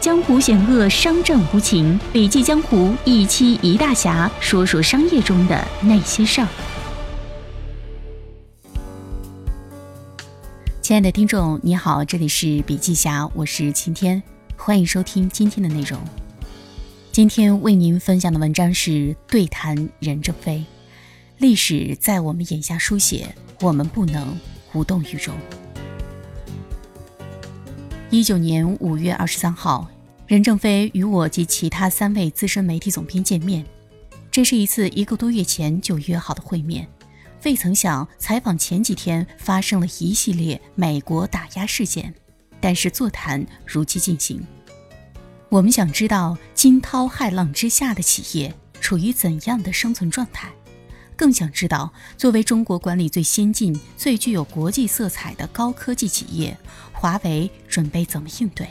江湖险恶，商战无情。笔记江湖一期一大侠，说说商业中的那些事儿。亲爱的听众，你好，这里是笔记侠，我是晴天，欢迎收听今天的内容。今天为您分享的文章是对谈任正非。历史在我们眼下书写，我们不能无动于衷。一九年五月二十三号，任正非与我及其他三位资深媒体总编见面。这是一次一个多月前就约好的会面。未曾想，采访前几天发生了一系列美国打压事件，但是座谈如期进行。我们想知道惊涛骇浪之下的企业处于怎样的生存状态。更想知道，作为中国管理最先进、最具有国际色彩的高科技企业，华为准备怎么应对？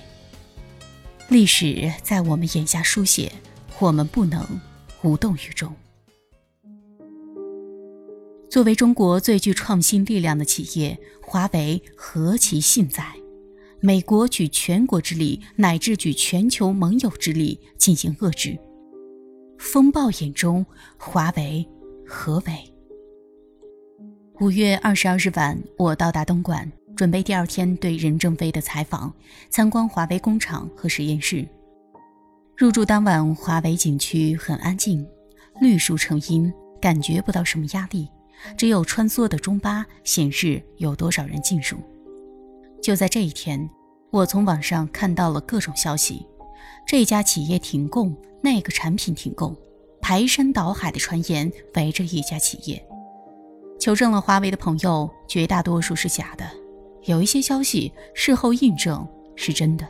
历史在我们眼下书写，我们不能无动于衷。作为中国最具创新力量的企业，华为何其幸在！美国举全国之力，乃至举全球盟友之力进行遏制。风暴眼中，华为。何为？五月二十二日晚，我到达东莞，准备第二天对任正非的采访，参观华为工厂和实验室。入住当晚，华为景区很安静，绿树成荫，感觉不到什么压力，只有穿梭的中巴显示有多少人进入。就在这一天，我从网上看到了各种消息：这家企业停供，那个产品停供。排山倒海的传言围着一家企业，求证了华为的朋友，绝大多数是假的，有一些消息事后印证是真的。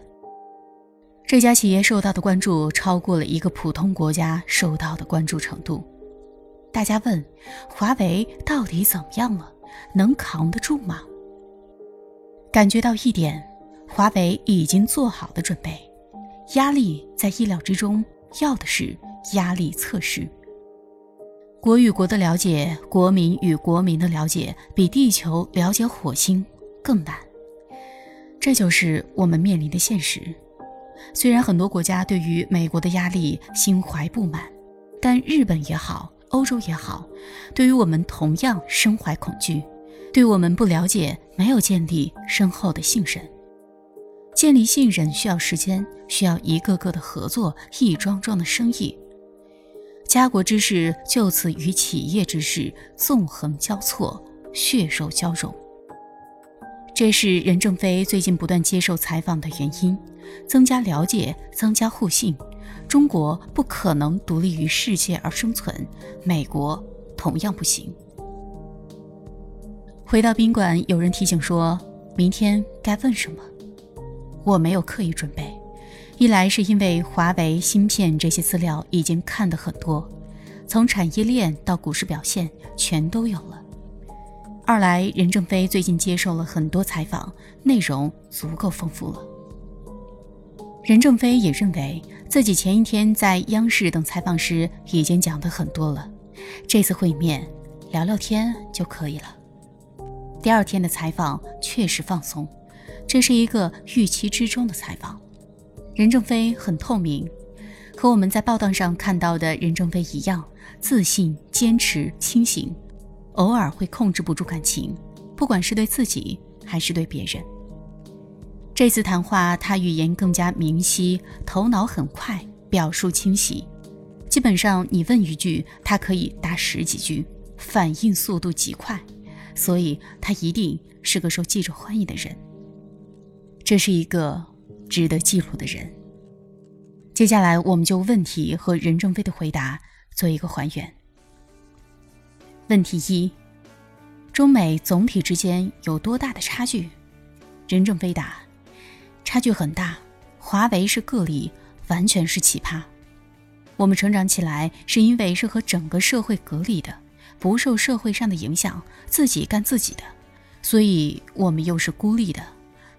这家企业受到的关注超过了一个普通国家受到的关注程度。大家问，华为到底怎么样了？能扛得住吗？感觉到一点，华为已经做好了准备，压力在意料之中，要的是。压力测试，国与国的了解，国民与国民的了解，比地球了解火星更难。这就是我们面临的现实。虽然很多国家对于美国的压力心怀不满，但日本也好，欧洲也好，对于我们同样身怀恐惧，对我们不了解，没有建立深厚的信任。建立信任需要时间，需要一个个的合作，一桩桩的生意。家国之事就此与企业之事纵横交错，血肉交融。这是任正非最近不断接受采访的原因，增加了解，增加互信。中国不可能独立于世界而生存，美国同样不行。回到宾馆，有人提醒说，明天该问什么？我没有刻意准备。一来是因为华为芯片这些资料已经看得很多，从产业链到股市表现全都有了；二来任正非最近接受了很多采访，内容足够丰富了。任正非也认为自己前一天在央视等采访时已经讲得很多了，这次会面聊聊天就可以了。第二天的采访确实放松，这是一个预期之中的采访。任正非很透明，和我们在报道上看到的任正非一样，自信、坚持、清醒，偶尔会控制不住感情，不管是对自己还是对别人。这次谈话，他语言更加明晰，头脑很快，表述清晰，基本上你问一句，他可以答十几句，反应速度极快，所以他一定是个受记者欢迎的人。这是一个。值得记录的人。接下来，我们就问题和任正非的回答做一个还原。问题一：中美总体之间有多大的差距？任正非答：差距很大。华为是个例，完全是奇葩。我们成长起来是因为是和整个社会隔离的，不受社会上的影响，自己干自己的，所以我们又是孤立的，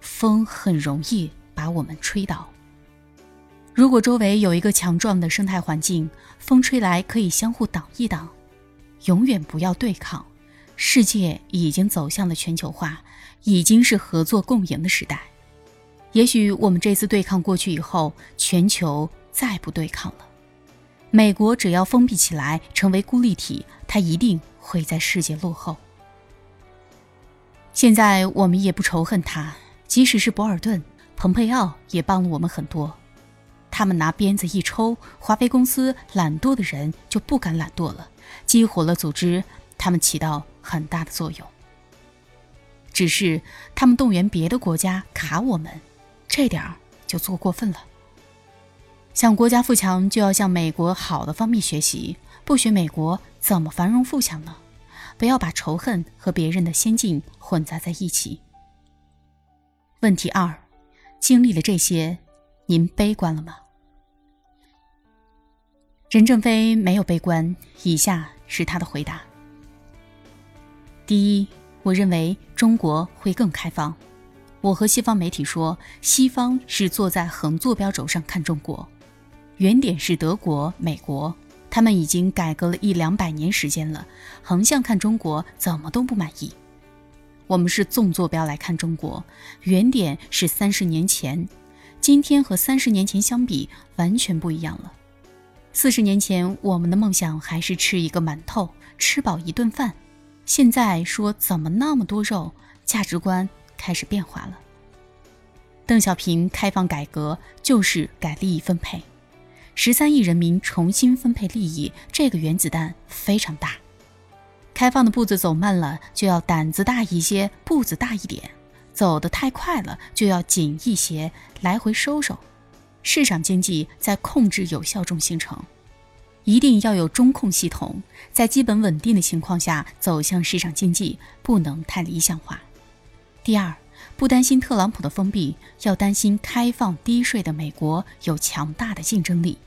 风很容易。把我们吹倒。如果周围有一个强壮的生态环境，风吹来可以相互挡一挡，永远不要对抗。世界已经走向了全球化，已经是合作共赢的时代。也许我们这次对抗过去以后，全球再不对抗了。美国只要封闭起来，成为孤立体，它一定会在世界落后。现在我们也不仇恨他，即使是博尔顿、蓬佩奥也帮了我们很多。他们拿鞭子一抽，华为公司懒惰的人就不敢懒惰了，激活了组织，他们起到很大的作用。只是他们动员别的国家卡我们，这点儿就做过分了。想国家富强，就要向美国好的方面学习，不学美国怎么繁荣富强呢？不要把仇恨和别人的先进混杂在一起。问题二：经历了这些，您悲观了吗？任正非没有悲观，以下是他的回答：第一，我认为中国会更开放。我和西方媒体说，西方是坐在横坐标轴上看中国，原点是德国、美国。他们已经改革了一两百年时间了，横向看中国怎么都不满意。我们是纵坐标来看中国，原点是三十年前，今天和三十年前相比完全不一样了。四十年前我们的梦想还是吃一个馒头，吃饱一顿饭，现在说怎么那么多肉，价值观开始变化了。邓小平开放改革就是改利益分配。十三亿人民重新分配利益，这个原子弹非常大。开放的步子走慢了，就要胆子大一些，步子大一点；走得太快了，就要紧一些，来回收收。市场经济在控制有效中形成，一定要有中控系统，在基本稳定的情况下走向市场经济，不能太理想化。第二，不担心特朗普的封闭，要担心开放低税的美国有强大的竞争力。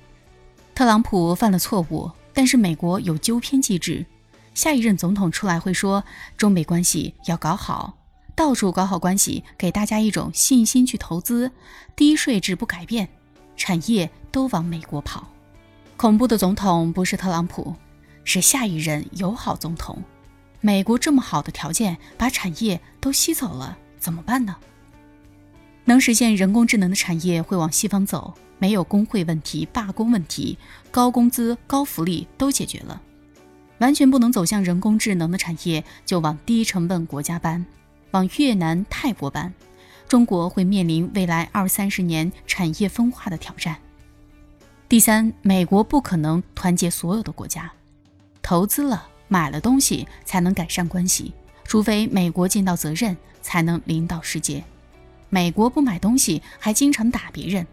特朗普犯了错误，但是美国有纠偏机制，下一任总统出来会说中美关系要搞好，到处搞好关系，给大家一种信心去投资，低税制不改变，产业都往美国跑。恐怖的总统不是特朗普，是下一任友好总统。美国这么好的条件，把产业都吸走了，怎么办呢？能实现人工智能的产业会往西方走。没有工会问题、罢工问题，高工资、高福利都解决了，完全不能走向人工智能的产业，就往低成本国家搬，往越南、泰国搬。中国会面临未来二三十年产业分化的挑战。第三，美国不可能团结所有的国家，投资了、买了东西才能改善关系，除非美国尽到责任，才能领导世界。美国不买东西，还经常打别人。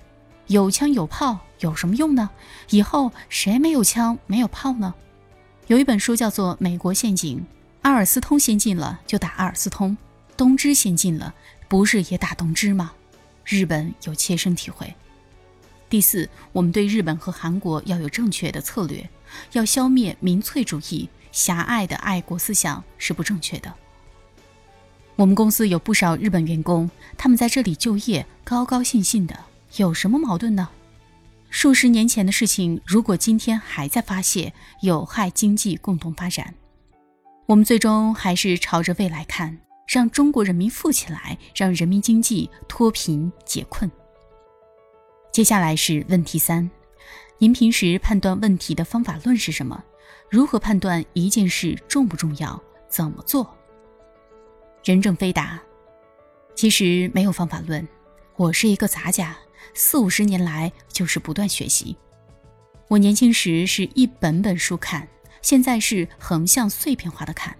有枪有炮有什么用呢？以后谁没有枪没有炮呢？有一本书叫做《美国陷阱》，阿尔斯通先进了就打阿尔斯通，东芝先进了不是也打东芝吗？日本有切身体会。第四，我们对日本和韩国要有正确的策略，要消灭民粹主义，狭隘的爱国思想是不正确的。我们公司有不少日本员工，他们在这里就业，高高兴兴的。有什么矛盾呢？数十年前的事情，如果今天还在发泄，有害经济共同发展。我们最终还是朝着未来看，让中国人民富起来，让人民经济脱贫解困。接下来是问题三：您平时判断问题的方法论是什么？如何判断一件事重不重要？怎么做？任正非答：其实没有方法论，我是一个杂家。四五十年来就是不断学习。我年轻时是一本本书看，现在是横向碎片化的看。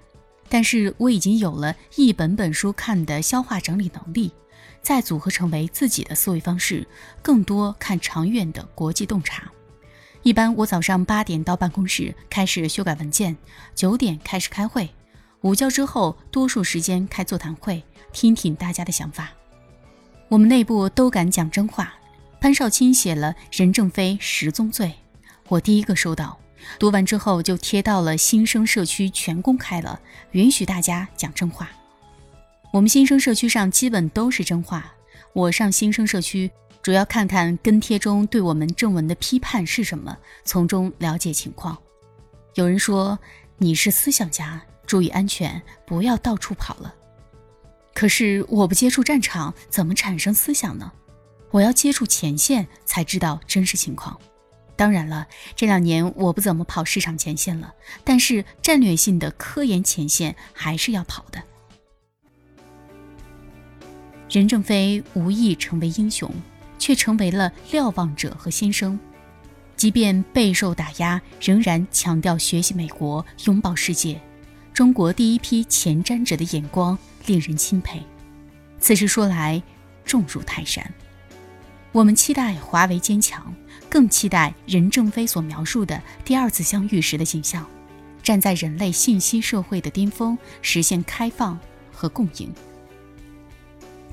但是我已经有了一本本书看的消化整理能力，再组合成为自己的思维方式，更多看长远的国际洞察。一般我早上八点到办公室开始修改文件，九点开始开会，午觉之后多数时间开座谈会，听听大家的想法。我们内部都敢讲真话。潘少卿写了《任正非十宗罪》，我第一个收到，读完之后就贴到了新生社区，全公开了，允许大家讲真话。我们新生社区上基本都是真话。我上新生社区主要看看跟帖中对我们正文的批判是什么，从中了解情况。有人说你是思想家，注意安全，不要到处跑了。可是我不接触战场，怎么产生思想呢？我要接触前线，才知道真实情况。当然了，这两年我不怎么跑市场前线了，但是战略性的科研前线还是要跑的。任正非无意成为英雄，却成为了瞭望者和先生。即便备受打压，仍然强调学习美国，拥抱世界。中国第一批前瞻者的眼光令人钦佩。此事说来，重如泰山。我们期待华为坚强。更期待任正非所描述的第二次相遇时的景象，站在人类信息社会的巅峰，实现开放和共赢。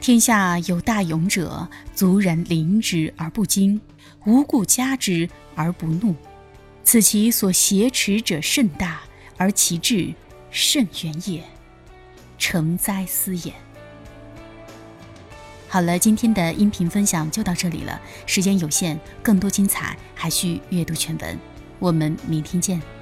天下有大勇者，族人临之而不惊，无故加之而不怒，此其所挟持者甚大，而其志甚远也，成灾思也。好了，今天的音频分享就到这里了。时间有限，更多精彩还需阅读全文。我们明天见。